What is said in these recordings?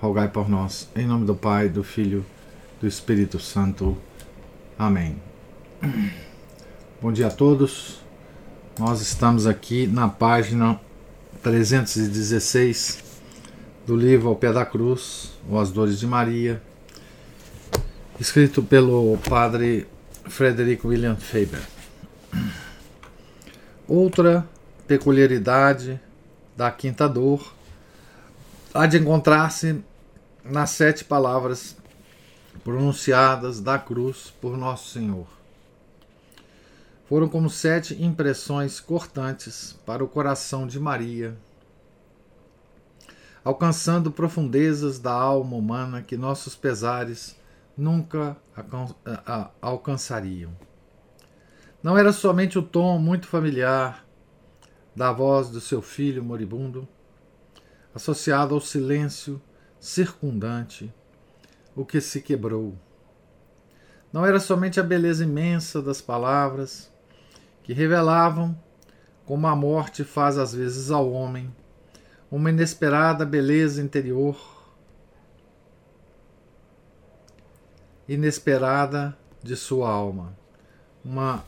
rogai por nós. Em nome do Pai, do Filho, do Espírito Santo. Amém. Bom dia a todos. Nós estamos aqui na página 316 do livro Ao Pé da Cruz, ou As Dores de Maria, escrito pelo padre Frederico William Faber. Outra peculiaridade da quinta dor há de encontrar-se nas sete palavras pronunciadas da cruz por Nosso Senhor. Foram como sete impressões cortantes para o coração de Maria, alcançando profundezas da alma humana que nossos pesares nunca alcançariam. Não era somente o tom muito familiar da voz do seu filho moribundo, associado ao silêncio circundante, o que se quebrou. Não era somente a beleza imensa das palavras que revelavam como a morte faz às vezes ao homem uma inesperada beleza interior, inesperada de sua alma, uma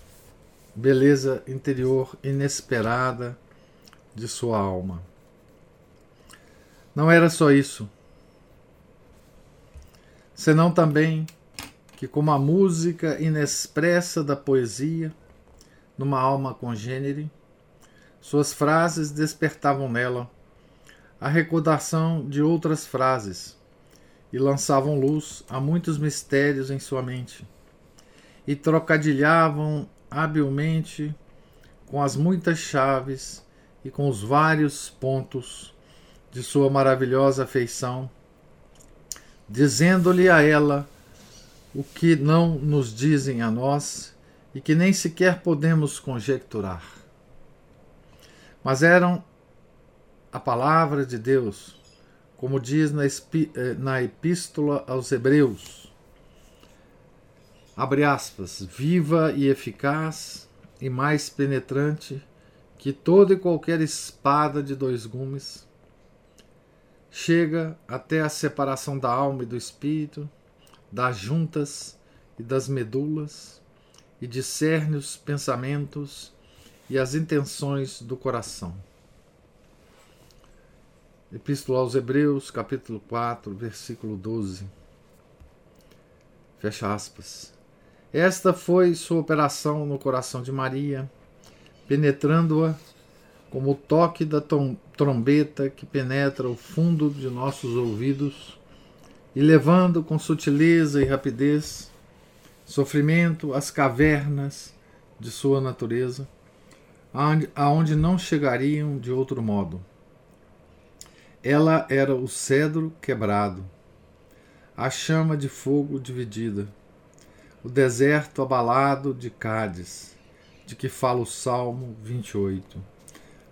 beleza interior inesperada de sua alma. Não era só isso senão também que, como a música inexpressa da poesia, numa alma congênere, suas frases despertavam nela a recordação de outras frases e lançavam luz a muitos mistérios em sua mente, e trocadilhavam habilmente com as muitas chaves e com os vários pontos de sua maravilhosa afeição dizendo-lhe a ela o que não nos dizem a nós e que nem sequer podemos conjecturar. Mas eram a palavra de Deus, como diz na, eh, na Epístola aos Hebreus. Abre aspas, viva e eficaz e mais penetrante que toda e qualquer espada de dois gumes chega até a separação da alma e do espírito, das juntas e das medulas, e discerne os pensamentos e as intenções do coração. Epístola aos Hebreus, capítulo 4, versículo 12. Fecha aspas. Esta foi sua operação no coração de Maria, penetrando-a como o toque da trombeta que penetra o fundo de nossos ouvidos e levando com sutileza e rapidez sofrimento às cavernas de sua natureza, aonde não chegariam de outro modo. Ela era o cedro quebrado, a chama de fogo dividida, o deserto abalado de Cádiz, de que fala o Salmo 28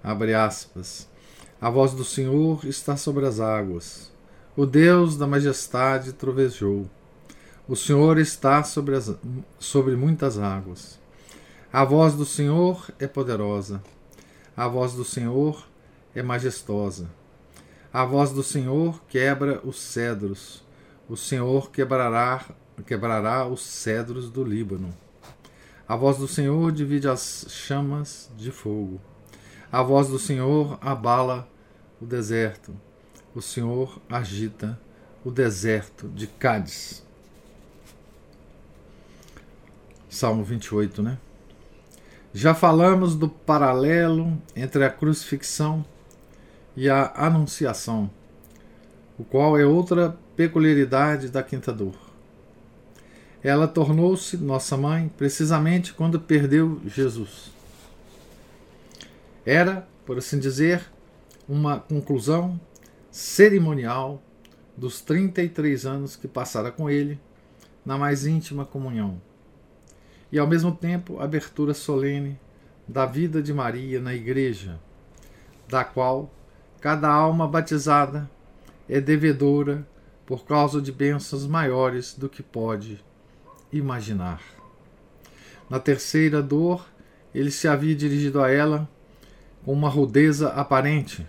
Abre aspas. A voz do Senhor está sobre as águas. O Deus da majestade trovejou. O Senhor está sobre, as, sobre muitas águas. A voz do Senhor é poderosa. A voz do Senhor é majestosa. A voz do Senhor quebra os cedros. O Senhor quebrará, quebrará os cedros do Líbano. A voz do Senhor divide as chamas de fogo. A voz do Senhor abala o deserto. O Senhor agita o deserto de Cádiz. Salmo 28, né? Já falamos do paralelo entre a crucifixão e a anunciação, o qual é outra peculiaridade da quinta dor. Ela tornou-se nossa mãe precisamente quando perdeu Jesus. Era, por assim dizer, uma conclusão cerimonial dos 33 anos que passara com ele na mais íntima comunhão, e ao mesmo tempo abertura solene da vida de Maria na Igreja, da qual cada alma batizada é devedora por causa de bênçãos maiores do que pode imaginar. Na terceira dor, ele se havia dirigido a ela com uma rudeza aparente,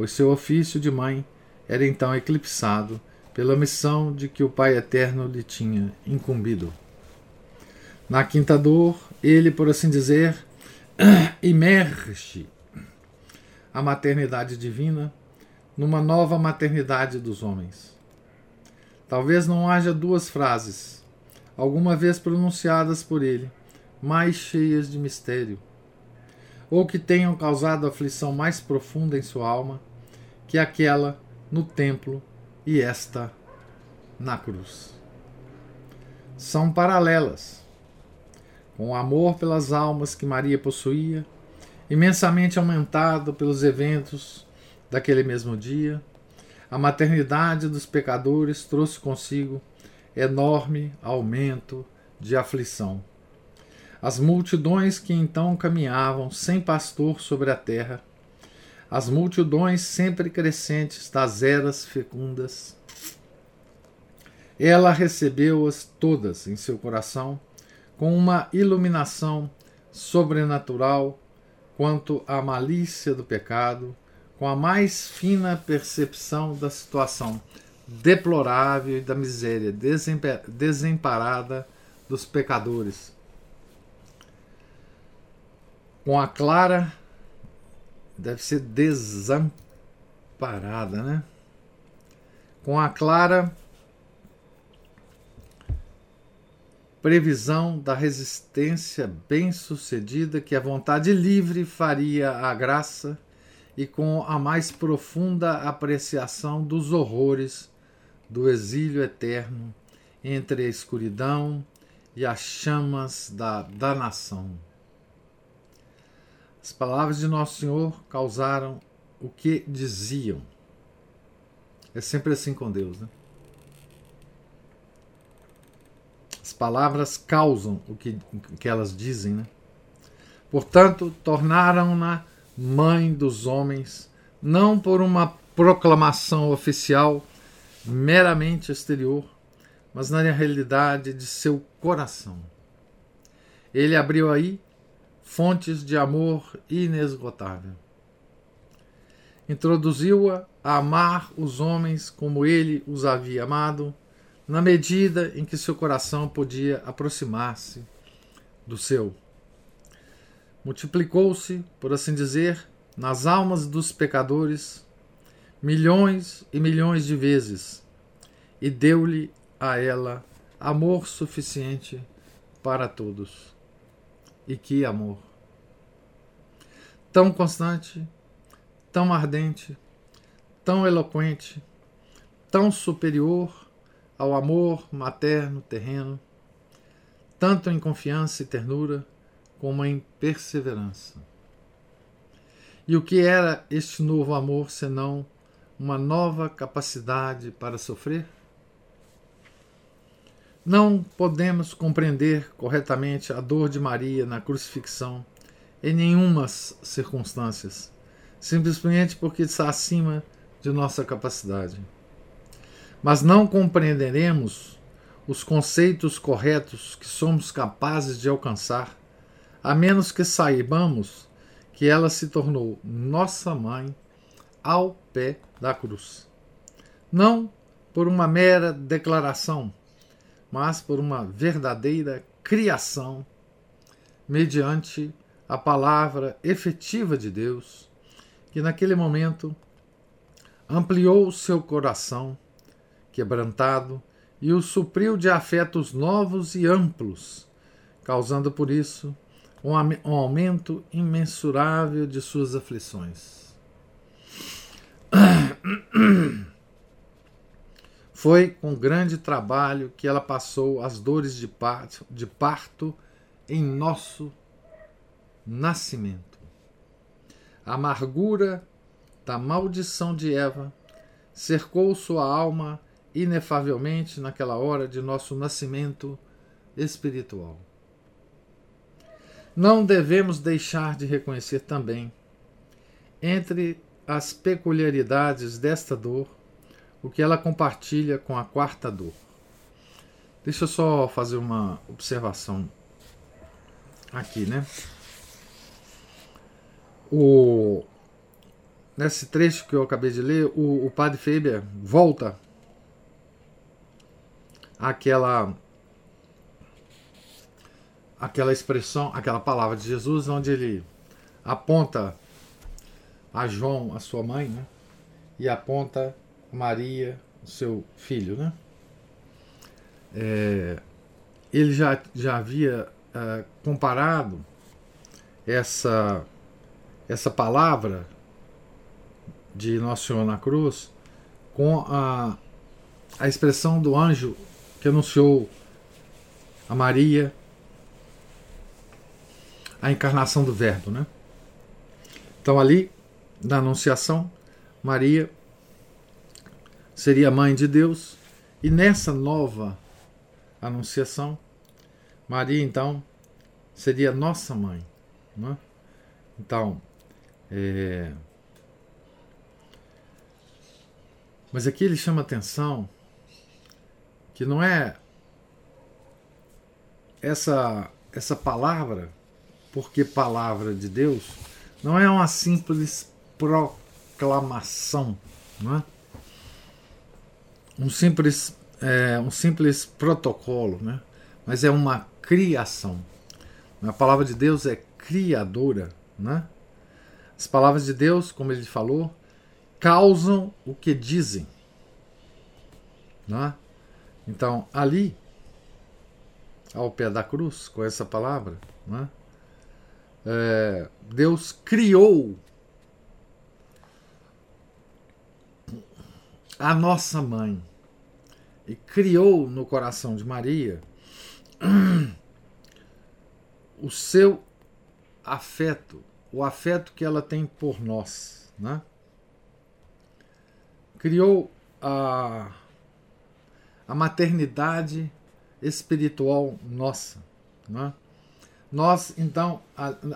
pois seu ofício de mãe era então eclipsado pela missão de que o Pai Eterno lhe tinha incumbido. Na quinta dor, ele, por assim dizer, imerge a maternidade divina numa nova maternidade dos homens. Talvez não haja duas frases, alguma vez pronunciadas por ele, mais cheias de mistério, ou que tenham causado aflição mais profunda em sua alma que aquela no templo e esta na cruz. São paralelas. Com o amor pelas almas que Maria possuía, imensamente aumentado pelos eventos daquele mesmo dia, a maternidade dos pecadores trouxe consigo enorme aumento de aflição. As multidões que então caminhavam sem pastor sobre a terra, as multidões sempre crescentes das eras fecundas, ela recebeu-as todas em seu coração com uma iluminação sobrenatural quanto à malícia do pecado, com a mais fina percepção da situação deplorável e da miséria desemparada dos pecadores. Com a clara, deve ser desamparada, né? Com a clara previsão da resistência bem-sucedida que a vontade livre faria à graça e com a mais profunda apreciação dos horrores do exílio eterno entre a escuridão e as chamas da danação. As palavras de Nosso Senhor causaram o que diziam. É sempre assim com Deus, né? As palavras causam o que, que elas dizem, né? Portanto, tornaram-na mãe dos homens, não por uma proclamação oficial meramente exterior, mas na realidade de seu coração. Ele abriu aí fontes de amor inesgotável. Introduziu-a a amar os homens como ele os havia amado na medida em que seu coração podia aproximar-se do seu. Multiplicou-se, por assim dizer, nas almas dos pecadores milhões e milhões de vezes e deu-lhe a ela amor suficiente para todos. E que amor! Tão constante, tão ardente, tão eloquente, tão superior ao amor materno terreno, tanto em confiança e ternura, como em perseverança. E o que era este novo amor senão uma nova capacidade para sofrer? Não podemos compreender corretamente a dor de Maria na crucifixão em nenhumas circunstâncias, simplesmente porque está acima de nossa capacidade mas não compreenderemos os conceitos corretos que somos capazes de alcançar, a menos que saibamos que ela se tornou nossa mãe ao pé da cruz. Não por uma mera declaração, mas por uma verdadeira criação, mediante a palavra efetiva de Deus, que naquele momento ampliou seu coração quebrantado e o supriu de afetos novos e amplos, causando por isso um, um aumento imensurável de suas aflições. Foi com grande trabalho que ela passou as dores de parto, de parto em nosso nascimento. A amargura da maldição de Eva cercou sua alma inefavelmente naquela hora de nosso nascimento espiritual. Não devemos deixar de reconhecer também, entre as peculiaridades desta dor, o que ela compartilha com a quarta dor. Deixa eu só fazer uma observação aqui, né? O, nesse trecho que eu acabei de ler, o, o padre Faber volta àquela aquela expressão, aquela palavra de Jesus, onde ele aponta a João, a sua mãe, né? e aponta Maria, seu filho. Né? É, ele já, já havia é, comparado essa, essa palavra de Nosso Senhor na cruz com a, a expressão do anjo que anunciou a Maria a encarnação do Verbo, né? Então ali, na Anunciação, Maria seria mãe de Deus e nessa nova Anunciação, Maria então seria nossa mãe, né? Então, é... mas aqui ele chama atenção que não é essa essa palavra porque palavra de Deus não é uma simples proclamação, não é? Um simples é, um simples protocolo, né? mas é uma criação. A palavra de Deus é criadora. Né? As palavras de Deus, como ele falou, causam o que dizem. Né? Então, ali, ao pé da cruz, com essa palavra, né? é, Deus criou a nossa mãe e criou no coração de Maria o seu afeto, o afeto que ela tem por nós, né? Criou a, a maternidade espiritual nossa, né? nós então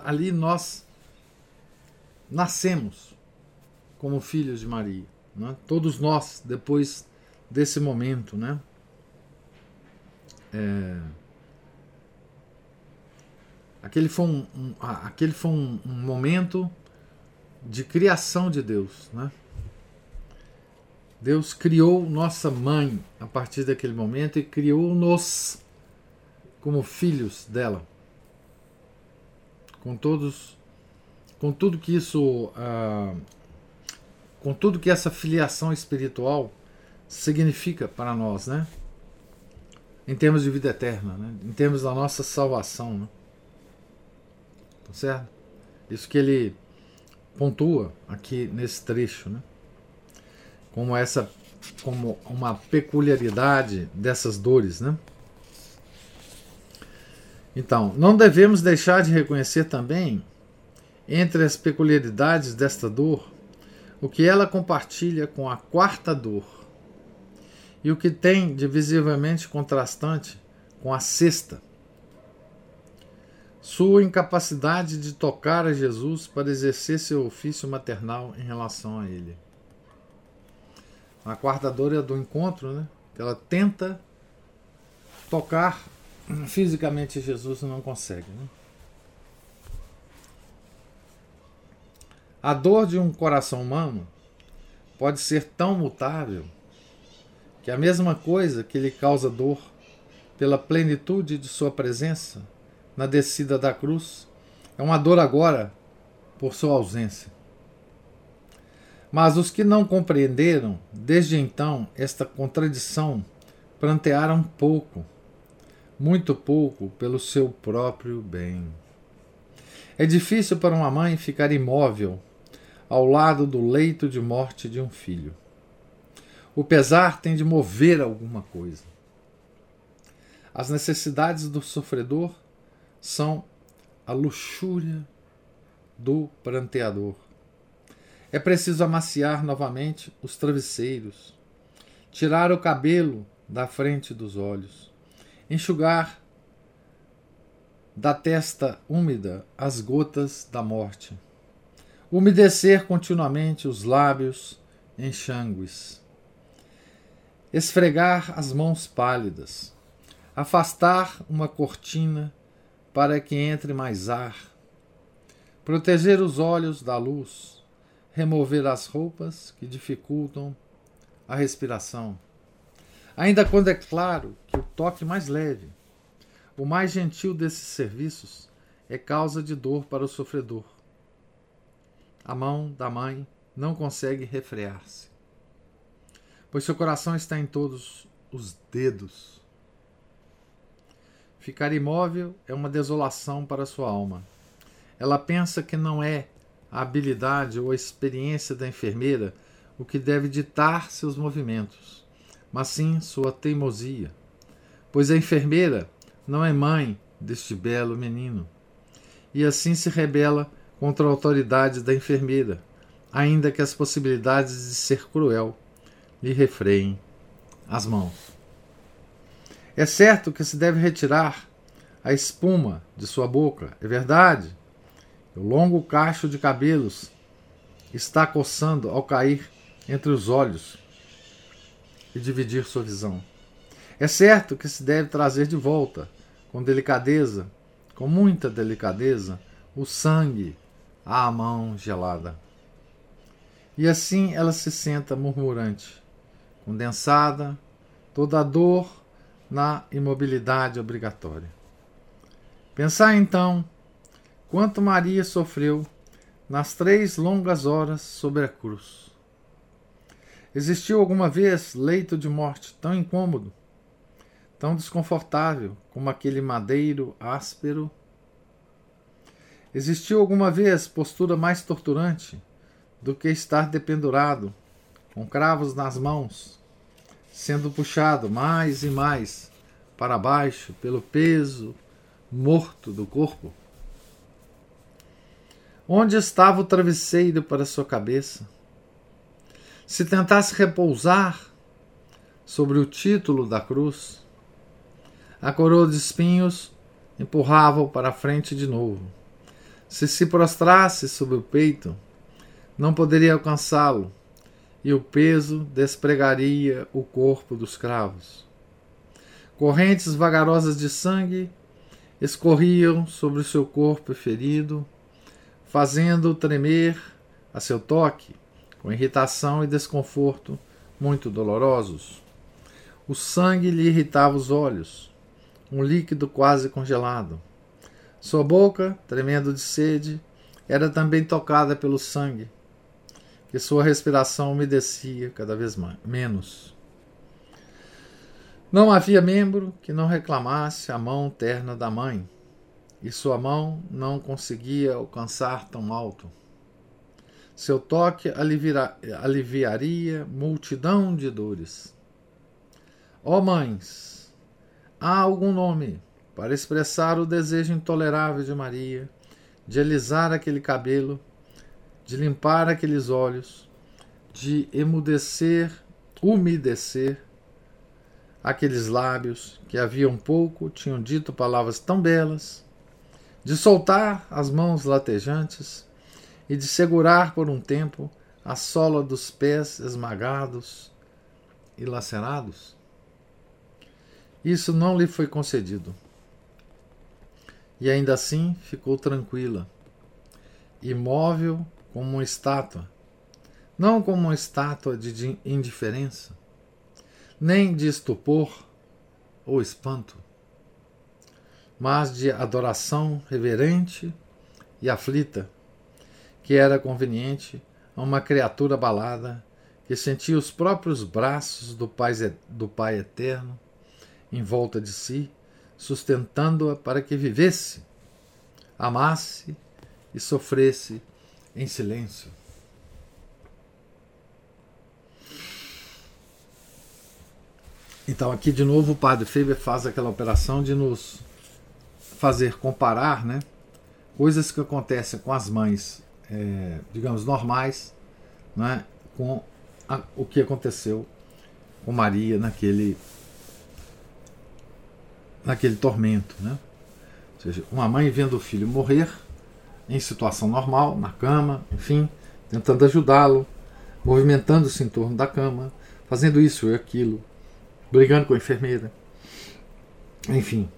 ali nós nascemos como filhos de Maria, né? todos nós depois desse momento, né? É... Aquele foi um, um aquele foi um, um, momento de criação de Deus, né? Deus criou nossa mãe a partir daquele momento e criou-nos como filhos dela com todos, com tudo que isso, ah, com tudo que essa filiação espiritual significa para nós, né? Em termos de vida eterna, né? Em termos da nossa salvação, né? Tá certo? Isso que ele pontua aqui nesse trecho, né? Como essa, como uma peculiaridade dessas dores, né? Então, não devemos deixar de reconhecer também, entre as peculiaridades desta dor, o que ela compartilha com a quarta dor e o que tem de visivelmente contrastante com a sexta. Sua incapacidade de tocar a Jesus para exercer seu ofício maternal em relação a ele. A quarta dor é do encontro, né? Ela tenta tocar fisicamente Jesus não consegue. Né? A dor de um coração humano pode ser tão mutável que a mesma coisa que lhe causa dor pela plenitude de sua presença na descida da cruz é uma dor agora por sua ausência. Mas os que não compreenderam desde então esta contradição prantearam pouco muito pouco pelo seu próprio bem. É difícil para uma mãe ficar imóvel ao lado do leito de morte de um filho. O pesar tem de mover alguma coisa. As necessidades do sofredor são a luxúria do pranteador. É preciso amaciar novamente os travesseiros, tirar o cabelo da frente dos olhos, enxugar da testa úmida as gotas da morte, umedecer continuamente os lábios enxangues, esfregar as mãos pálidas, afastar uma cortina para que entre mais ar, proteger os olhos da luz, remover as roupas que dificultam a respiração. Ainda quando é claro que o toque mais leve, o mais gentil desses serviços, é causa de dor para o sofredor. A mão da mãe não consegue refrear-se, pois seu coração está em todos os dedos. Ficar imóvel é uma desolação para sua alma. Ela pensa que não é a habilidade ou a experiência da enfermeira o que deve ditar seus movimentos, mas sim sua teimosia, pois a enfermeira não é mãe deste belo menino, e assim se rebela contra a autoridade da enfermeira, ainda que as possibilidades de ser cruel lhe refreiem as mãos. É certo que se deve retirar a espuma de sua boca, é verdade. O longo cacho de cabelos está coçando ao cair entre os olhos e dividir sua visão. É certo que se deve trazer de volta, com delicadeza, com muita delicadeza, o sangue à mão gelada. E assim ela se senta murmurante, condensada, toda a dor na imobilidade obrigatória. Pensar então quanto Maria sofreu nas três longas horas sobre a cruz. Existiu alguma vez leito de morte tão incômodo, tão desconfortável como aquele madeiro áspero? Existiu alguma vez postura mais torturante do que estar dependurado, com cravos nas mãos, sendo puxado mais e mais para baixo pelo peso morto do corpo? Onde estava o travesseiro para sua cabeça? Se tentasse repousar sobre o título da cruz, a coroa de espinhos empurrava-o para a frente de novo. Se se prostrasse sobre o peito, não poderia alcançá-lo, e o peso despregaria o corpo dos cravos. Correntes vagarosas de sangue escorriam sobre o seu corpo ferido, fazendo-o tremer a seu toque, com irritação e desconforto muito dolorosos. O sangue lhe irritava os olhos, um líquido quase congelado. Sua boca, tremendo de sede, era também tocada pelo sangue, que sua respiração umedecia cada vez mais, menos. Não havia membro que não reclamasse a mão terna da mãe, e sua mão não conseguia alcançar tão alto. Seu toque aliviaria multidão de dores. Ó oh mães, há algum nome para expressar o desejo intolerável de Maria de alisar aquele cabelo de limpar aqueles olhos, de emudecer, umedecer aqueles lábios que havia um pouco tinham dito palavras tão belas, de soltar as mãos latejantes e de segurar por um tempo a sola dos pés esmagados e lacerados? Isso não lhe foi concedido. E ainda assim ficou tranquila, imóvel como uma estátua, não como uma estátua de indiferença, nem de estupor ou espanto, mas de adoração reverente e aflita, que era conveniente a uma criatura abalada que sentia os próprios braços do Pai, do Pai Eterno em volta de si, sustentando-a para que vivesse, amasse e sofresse em silêncio. Então, aqui de novo o padre Faber faz aquela operação de nos fazer comparar né, coisas que acontecem com as mães, é, digamos, normais, né, com a, o que aconteceu com Maria naquele naquele tormento, né? Ou seja, uma mãe vendo o filho morrer em situação normal, na cama, enfim, tentando ajudá-lo, movimentando-se em torno da cama, fazendo isso e aquilo, brigando com a enfermeira, enfim.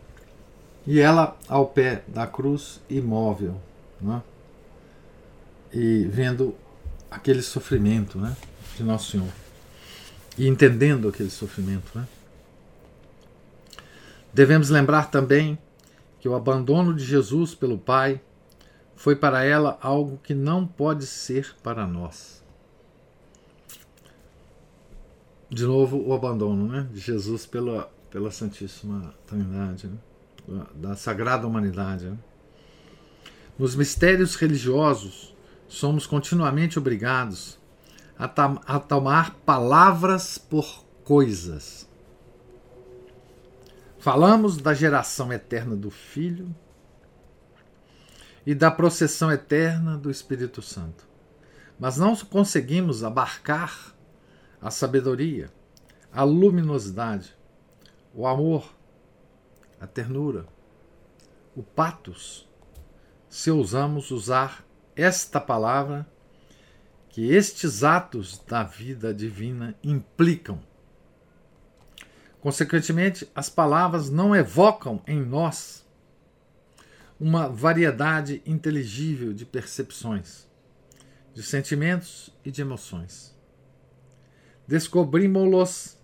E ela ao pé da cruz, imóvel, né? e vendo aquele sofrimento né? de Nosso Senhor, e entendendo aquele sofrimento. Né? Devemos lembrar também que o abandono de Jesus pelo Pai foi para ela algo que não pode ser para nós. De novo, o abandono né, de Jesus pela, pela Santíssima Trindade, né, da Sagrada Humanidade. Né. Nos mistérios religiosos, somos continuamente obrigados a, a tomar palavras por coisas. Falamos da geração eterna do Filho e da processão eterna do Espírito Santo. Mas não conseguimos abarcar a sabedoria, a luminosidade, o amor, a ternura, o patos, se ousamos usar esta palavra que estes atos da vida divina implicam. Consequentemente, as palavras não evocam em nós uma variedade inteligível de percepções, de sentimentos e de emoções. Descobrimos-los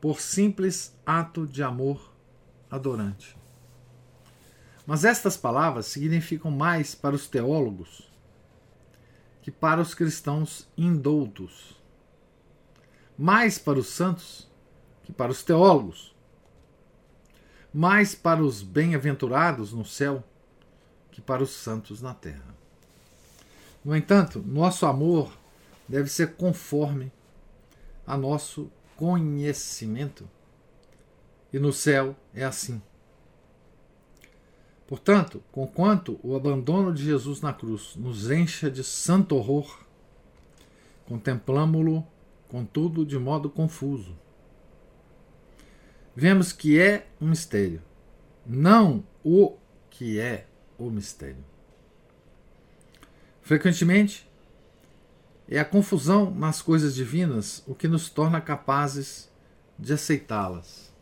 por simples ato de amor adorante. Mas estas palavras significam mais para os teólogos que para os cristãos indoutos, mais para os santos que para os teólogos, mais para os bem-aventurados no céu que para os santos na terra. No entanto, nosso amor deve ser conforme a nosso conhecimento. E no céu é assim. Portanto, conquanto o abandono de Jesus na cruz nos encha de santo horror, contemplamo-lo, contudo, de modo confuso. Vemos que é um mistério, não o que é o mistério. Frequentemente, é a confusão nas coisas divinas o que nos torna capazes de aceitá-las.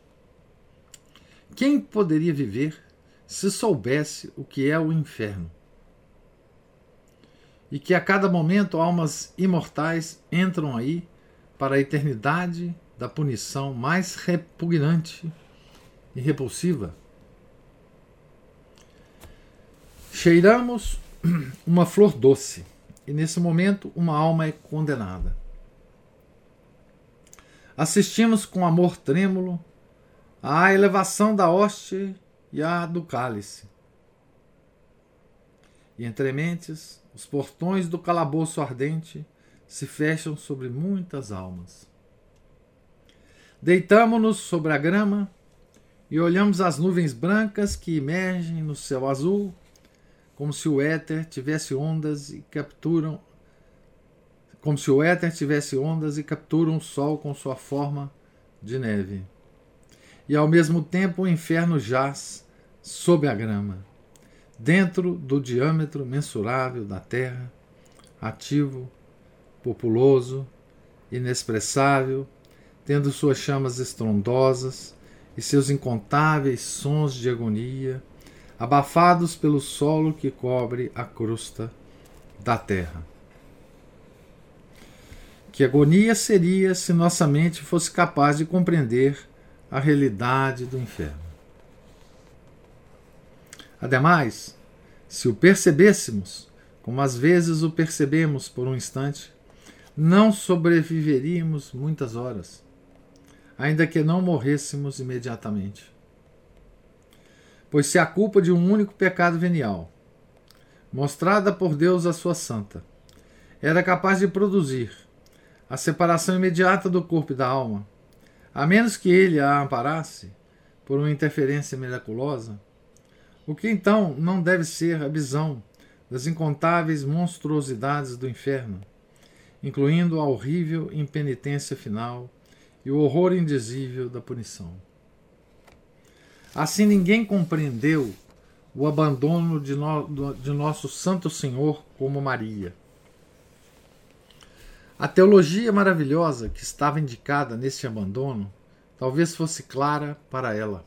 Quem poderia viver se soubesse o que é o inferno? E que a cada momento almas imortais entram aí para a eternidade da punição mais repugnante e repulsiva? Cheiramos uma flor doce e nesse momento uma alma é condenada. Assistimos com amor trêmulo à elevação da hoste e à do cálice. E entre mentes, os portões do calabouço ardente se fecham sobre muitas almas. Deitamo-nos sobre a grama e olhamos as nuvens brancas que emergem no céu azul como se o éter tivesse ondas e capturam como se o éter tivesse ondas e capturam o sol com sua forma de neve. E ao mesmo tempo o inferno jaz sob a grama, dentro do diâmetro mensurável da terra, ativo, populoso, inexpressável, tendo suas chamas estrondosas e seus incontáveis sons de agonia abafados pelo solo que cobre a crosta da terra. Que agonia seria se nossa mente fosse capaz de compreender a realidade do inferno. Ademais, se o percebêssemos, como às vezes o percebemos por um instante, não sobreviveríamos muitas horas, ainda que não morrêssemos imediatamente. Pois se a culpa de um único pecado venial, mostrada por Deus a sua santa, era capaz de produzir a separação imediata do corpo e da alma, a menos que ele a amparasse por uma interferência miraculosa, o que então não deve ser a visão das incontáveis monstruosidades do inferno, incluindo a horrível impenitência final e o horror indizível da punição. Assim ninguém compreendeu o abandono de, no, de nosso Santo Senhor como Maria. A teologia maravilhosa que estava indicada neste abandono talvez fosse clara para ela.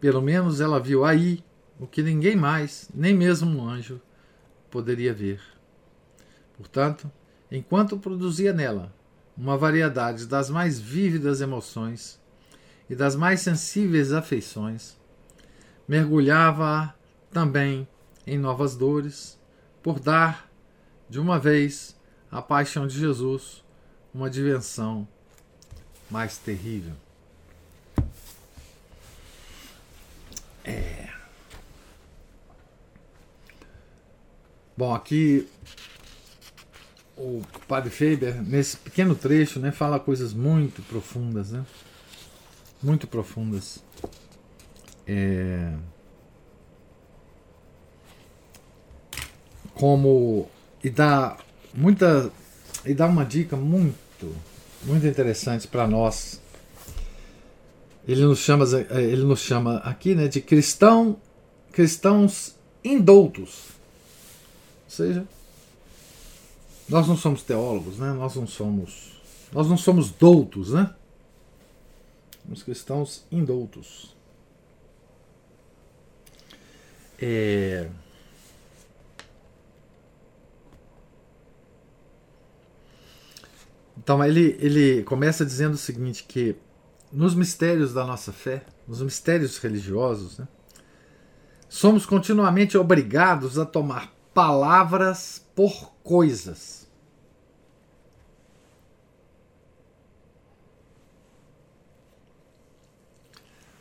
Pelo menos ela viu aí o que ninguém mais, nem mesmo um anjo, poderia ver. Portanto, enquanto produzia nela uma variedade das mais vívidas emoções e das mais sensíveis afeições, mergulhava também em novas dores, por dar, de uma vez, à paixão de Jesus uma dimensão mais terrível. É. Bom, aqui o Padre Faber, nesse pequeno trecho, né, fala coisas muito profundas, né? Muito profundas. É... Como e dá muita e dá uma dica muito muito interessante para nós. Ele nos chama ele nos chama aqui, né, de cristão cristãos indoutos. Ou seja, nós não somos teólogos, né? Nós não somos nós não somos doutos, né? Somos cristãos indoutos. É... Então ele, ele começa dizendo o seguinte que nos mistérios da nossa fé, nos mistérios religiosos, né, somos continuamente obrigados a tomar palavras por coisas.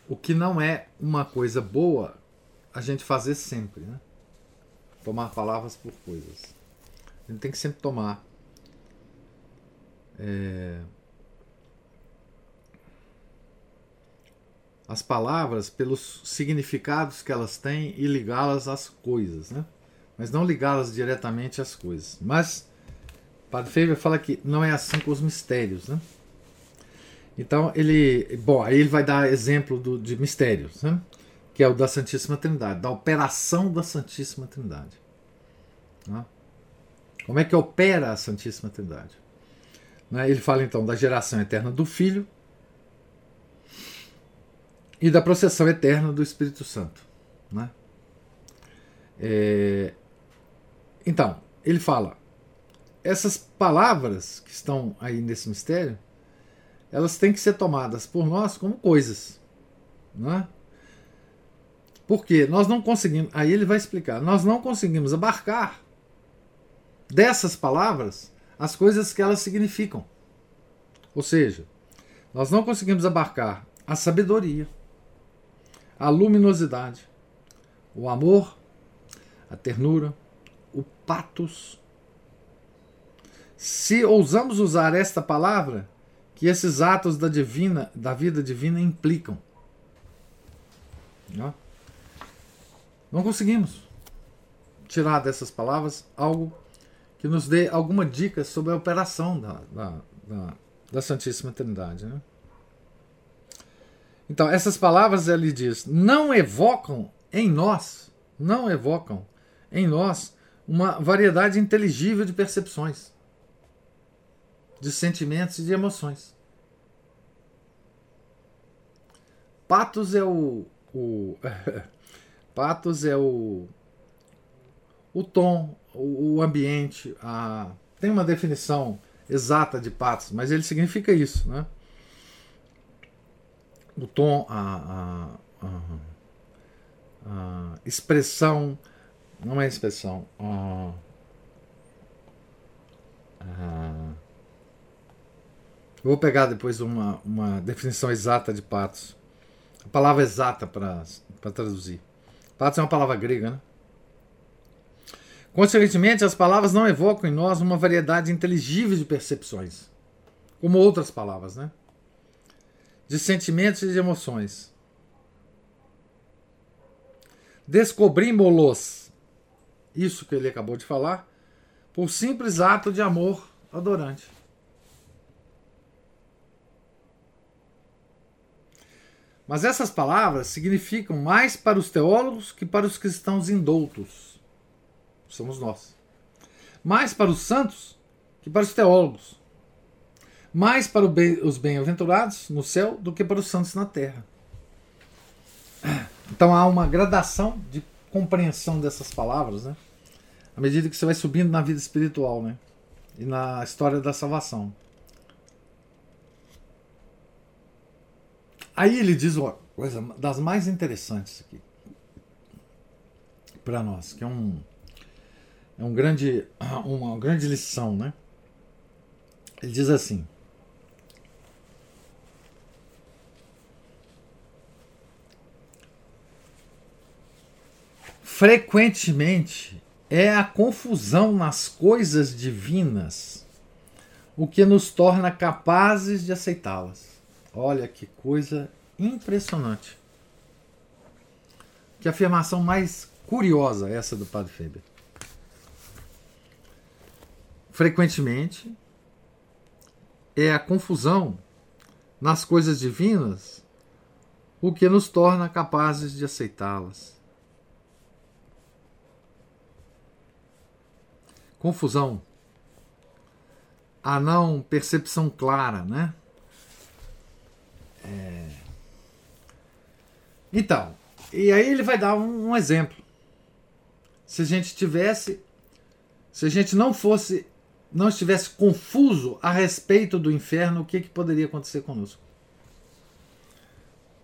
O que não é uma coisa boa a gente fazer sempre, né? Tomar palavras por coisas. A gente tem que sempre tomar. É, as palavras pelos significados que elas têm e ligá-las às coisas, né? Mas não ligá-las diretamente às coisas. Mas Padre Faber fala que não é assim com os mistérios, né? Então ele, bom, aí ele vai dar exemplo do, de mistérios, né? que é o da Santíssima Trindade, da operação da Santíssima Trindade. Né? Como é que opera a Santíssima Trindade? Né? Ele fala então da geração eterna do Filho e da processão eterna do Espírito Santo. Né? É... Então, ele fala: essas palavras que estão aí nesse mistério, elas têm que ser tomadas por nós como coisas. Né? Porque nós não conseguimos, aí ele vai explicar, nós não conseguimos abarcar dessas palavras as coisas que elas significam. Ou seja, nós não conseguimos abarcar a sabedoria, a luminosidade, o amor, a ternura, patos. Se ousamos usar esta palavra que esses atos da divina, da vida divina implicam. Não? Conseguimos tirar dessas palavras algo que nos dê alguma dica sobre a operação da, da, da, da Santíssima Trindade. Né? Então, essas palavras ele diz: não evocam em nós, não evocam em nós uma variedade inteligível de percepções, de sentimentos e de emoções. Patos é o, o Patos é o, o tom, o, ambiente. A, tem uma definição exata de patos, mas ele significa isso, né? O tom, a, a, a, a expressão, não é expressão, a, a, eu vou pegar depois uma, uma definição exata de patos, a palavra exata para traduzir. Patos é uma palavra grega, né? Consequentemente, as palavras não evocam em nós uma variedade inteligível de percepções, como outras palavras, né? De sentimentos e de emoções. Descobrimos-los, isso que ele acabou de falar, por simples ato de amor adorante. Mas essas palavras significam mais para os teólogos que para os cristãos indoutos. Somos nós. Mais para os santos que para os teólogos. Mais para os bem-aventurados no céu do que para os santos na terra. Então há uma gradação de compreensão dessas palavras, né? À medida que você vai subindo na vida espiritual, né? E na história da salvação. Aí ele diz uma coisa das mais interessantes aqui para nós, que é um é um grande uma grande lição, né? Ele diz assim: Frequentemente é a confusão nas coisas divinas o que nos torna capazes de aceitá-las. Olha que coisa impressionante. Que afirmação mais curiosa essa do Padre Feber. Frequentemente é a confusão nas coisas divinas o que nos torna capazes de aceitá-las. Confusão, a não percepção clara, né? É... Então, e aí ele vai dar um, um exemplo. Se a gente tivesse, se a gente não fosse, não estivesse confuso a respeito do inferno, o que, que poderia acontecer conosco?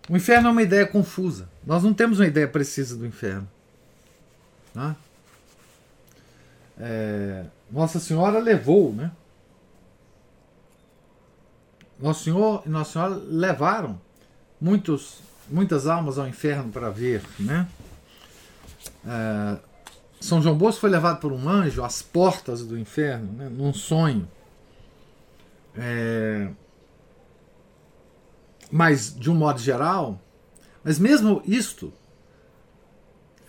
O inferno é uma ideia confusa. Nós não temos uma ideia precisa do inferno. Né? É, Nossa Senhora levou, né? Nosso Senhor e Nossa Senhora levaram muitos, muitas almas ao inferno para ver, né? É, São João Bosco foi levado por um anjo às portas do inferno, né, num sonho. É, mas, de um modo geral, mas mesmo isto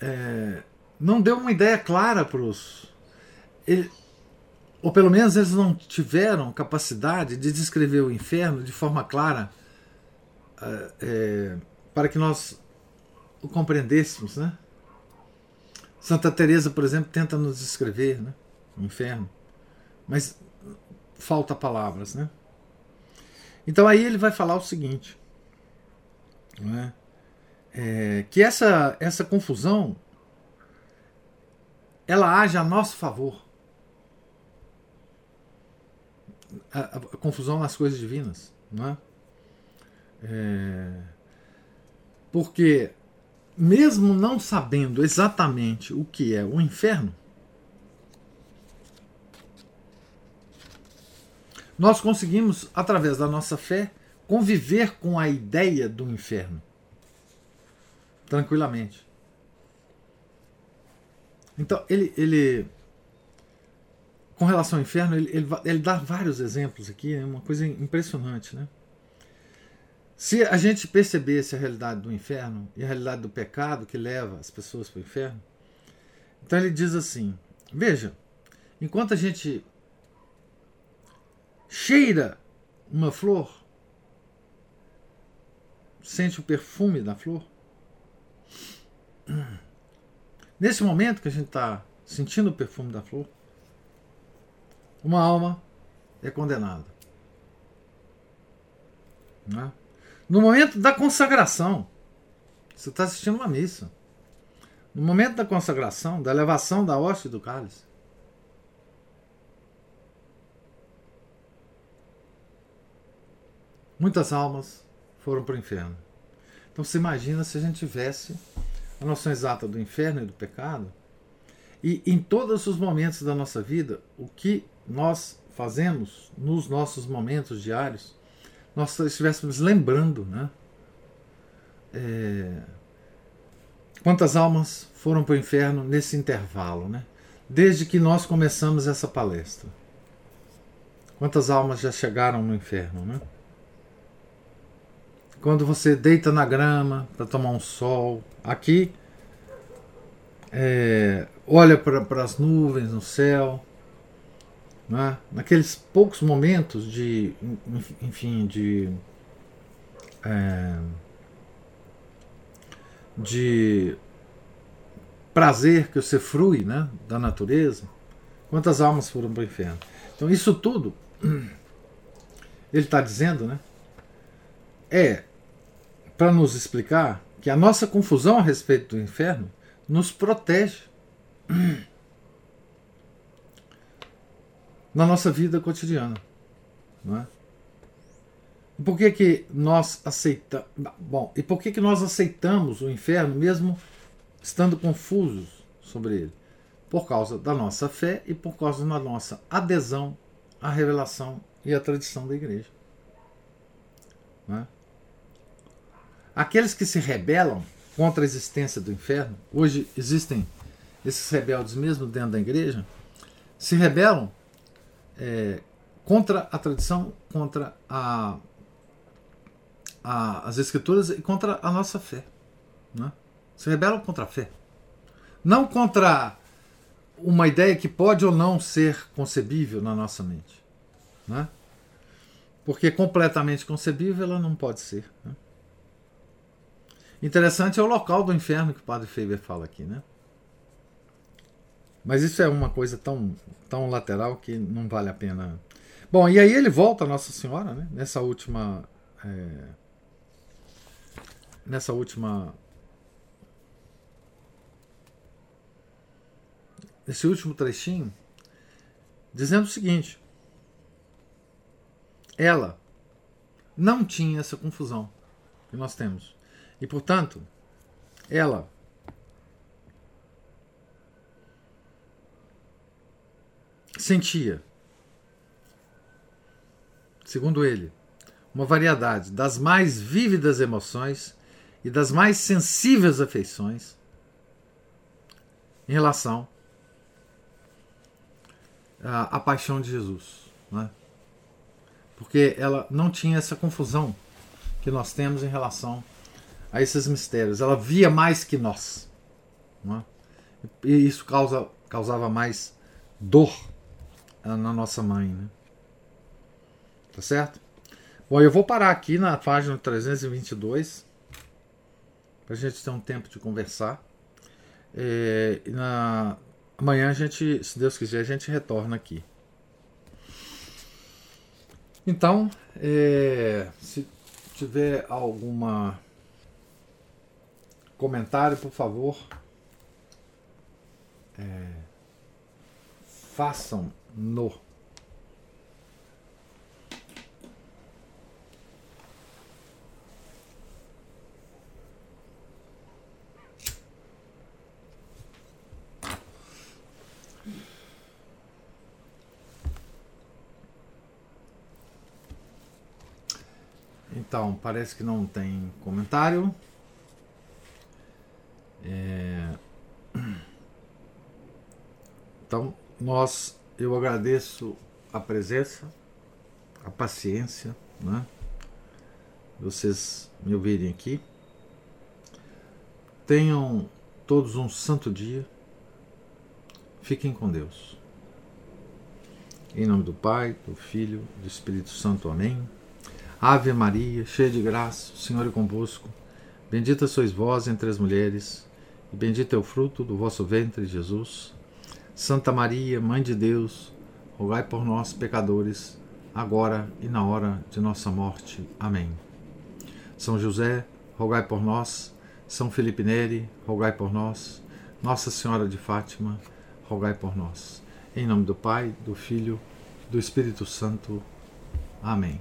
é, não deu uma ideia clara para os. Ou pelo menos eles não tiveram capacidade de descrever o inferno de forma clara uh, é, para que nós o compreendêssemos, né? Santa Teresa, por exemplo, tenta nos descrever, né? O inferno, mas falta palavras, né? Então aí ele vai falar o seguinte, né? É, que essa essa confusão ela age a nosso favor a, a, confusão nas coisas divinas, não é? é? Porque mesmo não sabendo exatamente o que é o inferno, nós conseguimos, através da nossa fé, conviver com a ideia do inferno tranquilamente. Então, ele, ele com relação ao inferno, ele, ele, ele dá vários exemplos aqui, é uma coisa impressionante, né? Se a gente percebesse a realidade do inferno e a realidade do pecado que leva as pessoas para o inferno, então ele diz assim: veja, enquanto a gente cheira uma flor, sente o perfume da flor, nesse momento que a gente está sentindo o perfume da flor, uma alma é condenada. Né? No momento da consagração, você está assistindo uma missa. No momento da consagração, da elevação da hoste do cálice, muitas almas foram para o inferno. Então você imagina se a gente tivesse a noção exata do inferno e do pecado, e em todos os momentos da nossa vida, o que nós fazemos nos nossos momentos diários, nós estivéssemos lembrando, né? É, quantas almas foram para o inferno nesse intervalo, né? Desde que nós começamos essa palestra. Quantas almas já chegaram no inferno, né? Quando você deita na grama para tomar um sol, aqui é, olha para as nuvens no céu, né, naqueles poucos momentos de, enfim, de é, de prazer que você frui né, da natureza, quantas almas foram para o inferno? Então, isso tudo, ele está dizendo, né, é para nos explicar que a nossa confusão a respeito do inferno nos protege na nossa vida cotidiana. Não é? E por que, que nós aceitamos. Bom, e por que, que nós aceitamos o inferno mesmo estando confusos sobre ele? Por causa da nossa fé e por causa da nossa adesão à revelação e à tradição da igreja. É? Aqueles que se rebelam contra a existência do inferno, hoje existem esses rebeldes mesmo dentro da igreja, se rebelam é, contra a tradição, contra a a, as Escrituras e contra a nossa fé. Né? Se rebelam contra a fé. Não contra uma ideia que pode ou não ser concebível na nossa mente. Né? Porque completamente concebível ela não pode ser. Né? Interessante é o local do inferno que o padre Faber fala aqui, né? Mas isso é uma coisa tão, tão lateral que não vale a pena. Bom, e aí ele volta a Nossa Senhora, né? Nessa última. É nessa última. Nesse último trechinho, dizendo o seguinte: ela não tinha essa confusão que nós temos. E, portanto, ela sentia, segundo ele, uma variedade das mais vívidas emoções e das mais sensíveis afeições em relação à, à paixão de Jesus. Né? Porque ela não tinha essa confusão que nós temos em relação a esses mistérios. Ela via mais que nós. Né? E isso causa, causava mais dor na nossa mãe. Né? Tá certo? Bom, eu vou parar aqui na página 322 para a gente ter um tempo de conversar. É, na, amanhã a gente, se Deus quiser, a gente retorna aqui. Então, é, se tiver alguma comentário, por favor, é, façam no Então, parece que não tem comentário. É... Então, nós, eu agradeço a presença, a paciência, né? Vocês me ouvirem aqui. Tenham todos um santo dia. Fiquem com Deus. Em nome do Pai, do Filho, do Espírito Santo. Amém. Ave Maria, cheia de graça, o Senhor é convosco. Bendita sois vós entre as mulheres, e bendito é o fruto do vosso ventre, Jesus. Santa Maria, Mãe de Deus, rogai por nós, pecadores, agora e na hora de nossa morte. Amém. São José, rogai por nós. São Felipe Neri, rogai por nós. Nossa Senhora de Fátima, rogai por nós. Em nome do Pai, do Filho, do Espírito Santo. Amém.